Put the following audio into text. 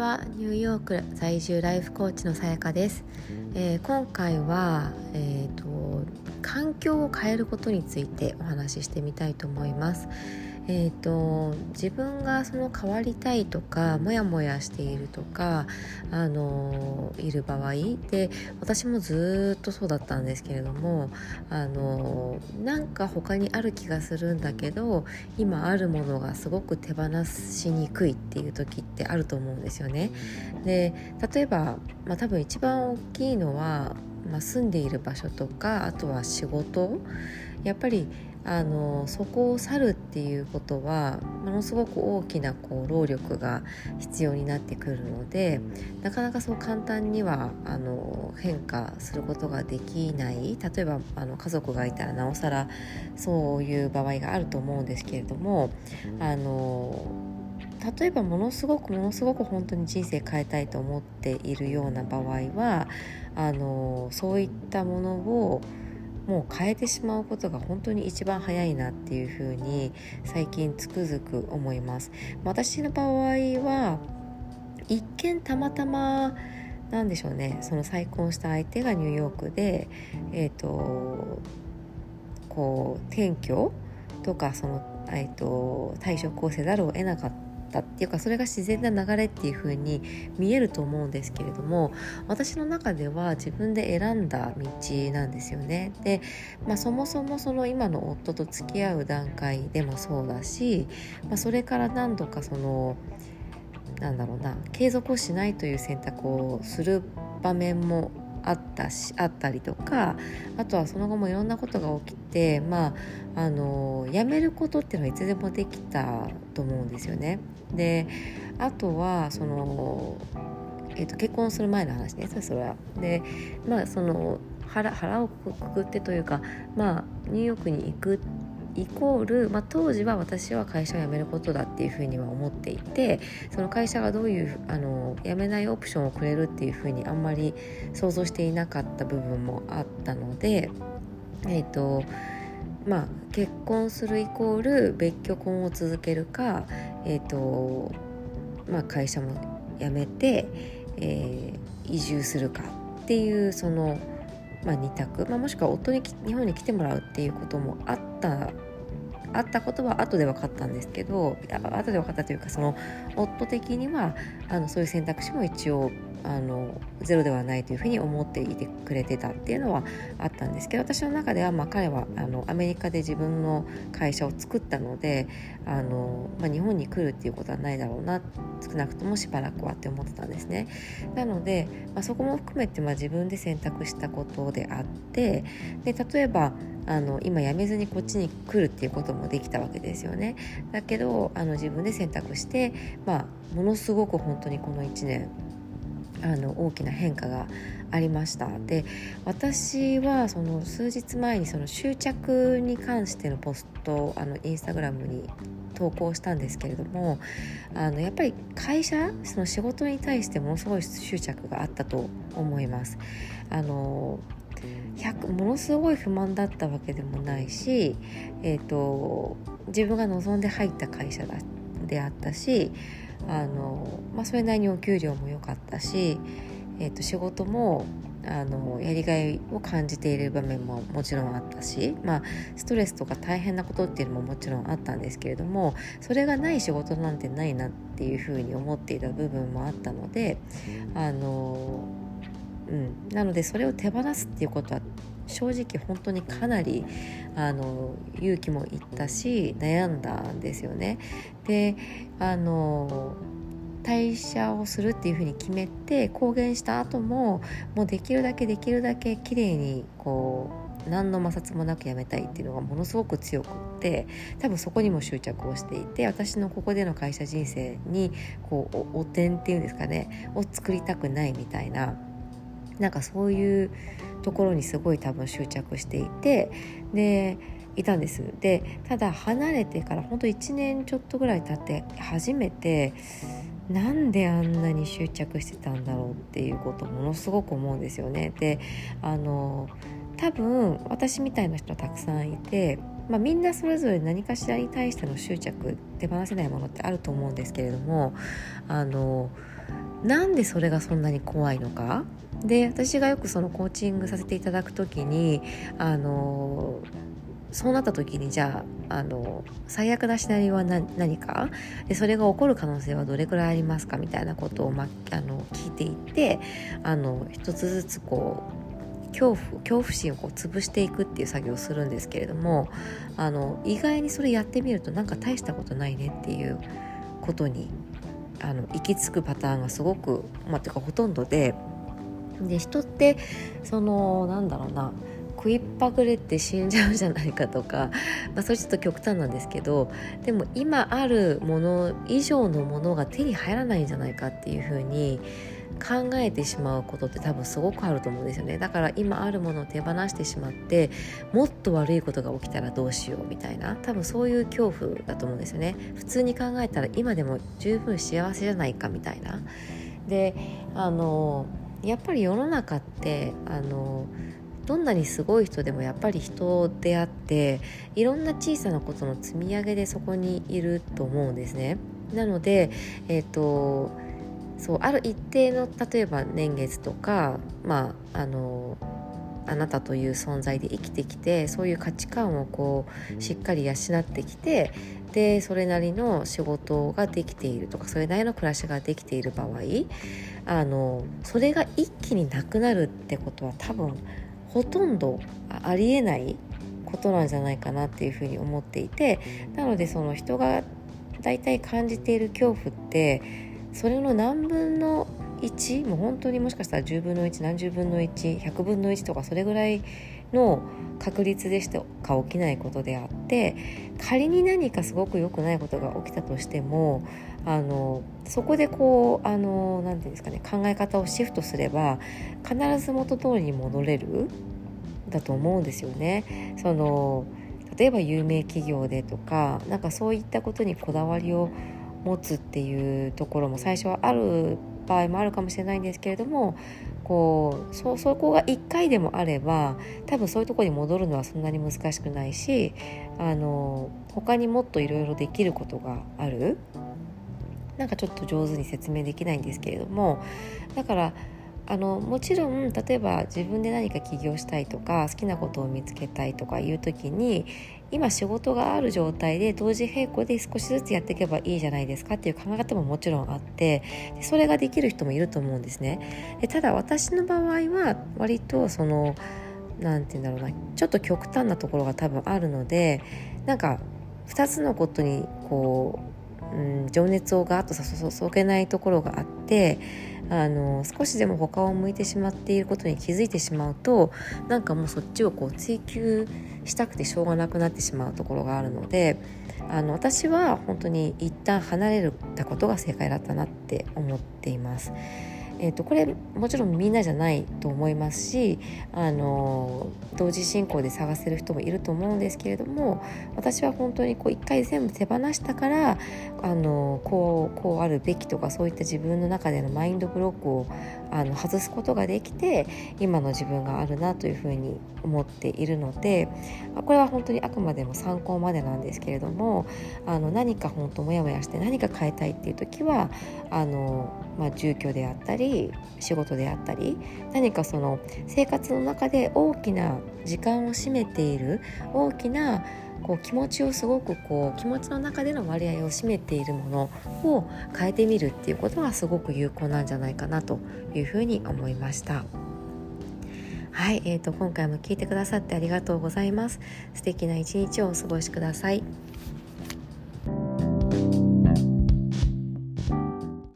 はニューヨーク在住ライフコーチのさやかです、えー、今回は、えーと環境を変えることについてお話ししてみたいと思います。えーと、自分がその変わりたいとかモヤモヤしているとかあのいる場合で私もずっとそうだったんですけれどもあのなんか他にある気がするんだけど今あるものがすごく手放しにくいっていう時ってあると思うんですよね。で例えば、まあ、多分一番大きいのは、まあ、住んでいる場所とかあとは仕事やっぱりあのそこを去るっていうことはものすごく大きなこう労力が必要になってくるのでなかなかそう簡単にはあの変化することができない。例えばあの家族がいたらなおさらそういう場合があると思うんですけれどもあの例えばものすごくものすごく本当に人生変えたいと思っているような場合はあのそういったものをもう変えてしまうことが本当に一番早いなっていうふうに最近つくづく思います。私の場合は一見たまたまなんでしょうね。その再婚した相手がニューヨークでえっ、ー、とこう転居とかその、えーと退職をせざるを得なかった。たっていうかそれが自然な流れっていう風に見えると思うんですけれども私の中では自分で選んだ道なんですよね。で、まあ、そもそもその今の夫と付き合う段階でもそうだし、まあ、それから何度かそのなんだろうな継続をしないという選択をする場面もあったしあったりとかあとはその後もいろんなことが起きてまああの辞めることっていうのはいつでもできたと思うんですよね。であとはその、えーと、結婚する前の話ですそれは。でまあその腹腹をくくってというかまあニューヨークに行くイコール、まあ、当時は私は会社を辞めることだっていうふうには思っていてその会社がどういうあの辞めないオプションをくれるっていうふうにあんまり想像していなかった部分もあったのでえっ、ー、とまあ結婚するイコール別居婚を続けるかえっ、ー、とまあ会社も辞めて、えー、移住するかっていうそのまあ、2択、まあ、もしくは夫に日本に来てもらうっていうこともあったあったことは後で分かったんですけど後で分かったというかその夫的にはあのそういう選択肢も一応あのゼロではないというふうに思っていてくれてたっていうのはあったんですけど私の中ではまあ彼はあのアメリカで自分の会社を作ったのであの、まあ、日本に来るっていうことはないだろうな少なくともしばらくはって思ってたんですね。なので、まあ、そこも含めてまあ自分で選択したことであってで例えばあの今辞めずにこっちに来るっていうこともできたわけですよね。だけどあの自分で選択して、まあ、ものすごく本当にこの1年あの大きな変化がありましたで私はその数日前にその執着に関してのポストをあのインスタグラムに投稿したんですけれどもあのやっぱり会社その仕事に対してものすごい執着があったと思います。あのものすごい不満だったわけでもないし、えーと自分が望んで入った会社だであったしあの、まあ、それなりにお給料も良かったし、えー、と仕事もあのやりがいを感じている場面ももちろんあったし、まあ、ストレスとか大変なことっていうのももちろんあったんですけれどもそれがない仕事なんてないなっていうふうに思っていた部分もあったのであの、うん、なのでそれを手放すっていうことは正直本当にかなりあの勇気もいったし悩んだんですよね。であの退社をするっていうふうに決めて公言した後ももうできるだけできるだけ綺麗にこう何の摩擦もなくやめたいっていうのがものすごく強くって多分そこにも執着をしていて私のここでの会社人生にこうお点っていうんですかねを作りたくないみたいななんかそういうところにすごい多分執着していてでいたんですでただ離れてからほんと1年ちょっとぐらい経って初めてなんであんなに執着してたんだろうっていうことをものすごく思うんですよね。であの多分私みたいな人たくさんいて、まあ、みんなそれぞれ何かしらに対しての執着手放せないものってあると思うんですけれどもあのなんでそれがそんなに怖いのか？で私がよくそのコーチングさせていただく時にあのそうなった時にじゃああの最悪なシナリオは何か？でそれが起こる可能性はどれくらいありますか？みたいなことを、ま、あの聞いていってあの一つずつこう恐怖恐怖心をこう潰していくっていう作業をするんですけれどもあの意外にそれやってみるとなんか大したことないねっていうことにあの行き着くパターンがすごく、まあ、てかほとんどでで人ってそのなんだろうな食いっぱぐれて死んじゃうじゃないかとか、まあ、それちょっと極端なんですけどでも今あるもの以上のものが手に入らないんじゃないかっていうふうに考えてしまうことって多分すごくあると思うんですよね。だから今あるものを手放してしまってもっと悪いことが起きたらどうしようみたいな多分そういう恐怖だと思うんですよね。普通に考えたら今でも十分幸せじゃないかみたいな。であのやっぱり世の中ってあのどんなにすごい人でもやっぱり人であっていろんな小さなことの積み上げでそこにいると思うんですね。なので、えーと、そうある一定の例えば年月とか、まあ、あのあなたという存在で生きてきてそういう価値観をこうしっかり養ってきてでそれなりの仕事ができているとかそれなりの暮らしができている場合あのそれが一気になくなるってことは多分ほとんどありえないことなんじゃないかなっていうふうに思っていてなのでその人が大体感じている恐怖ってそれの何分の1もう本当にもしかしたら10分の1何十分の1100分の1とかそれぐらいの確率でしか起きないことであって仮に何かすごく良くないことが起きたとしてもあのそこでこうあのなて言うんですかね考え方をシフトすれば必ず元通りに戻れるだと思うんですよね。その例えば有名企業でとかなんかそういったことにこだわりを持つっていうところも最初はある場合もあるかもしれないんですけれどもこうそそこが1回でもあれば多分そういうとこに戻るのはそんなに難しくないしあの他にもっといろいろできることがある。なんかちょっと上手に説明できないんですけれどもだからあのもちろん例えば自分で何か起業したいとか好きなことを見つけたいとかいう時に今仕事がある状態で同時並行で少しずつやっていけばいいじゃないですかっていう考え方ももちろんあってそれができる人もいると思うんですね。でただ私の場合は割とその何て言うんだろうなちょっと極端なところが多分あるのでなんか2つのことにこううん、情熱をガーッと注げないところがあってあの少しでも他を向いてしまっていることに気づいてしまうとなんかもうそっちをこう追求したくてしょうがなくなってしまうところがあるのであの私は本当に一旦離れたことが正解だったなって思っています。えーと、これもちろんみんなじゃないと思いますしあの同時進行で探せる人もいると思うんですけれども私は本当にこう一回全部手放したからあのこうこうあるべきとかそういった自分の中でのマインドブロックをあの外すことができて今の自分があるなというふうに思っているのでこれは本当にあくまでも参考までなんですけれどもあの何か本当モヤモヤして何か変えたいっていう時はあの、まあ、住居であったり仕事であったり何かその生活の中で大きな時間を占めている大きなこう気持ちをすごくこう気持ちの中での割合を占めているものを変えてみるっていうことがすごく有効なんじゃないかなというふうに思いました。はい、えーと、今回も聞いてくださってありがとうございます。素敵な一日をお過ごしください。